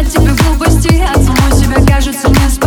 сказать тебе глупости. От самой себя кажется не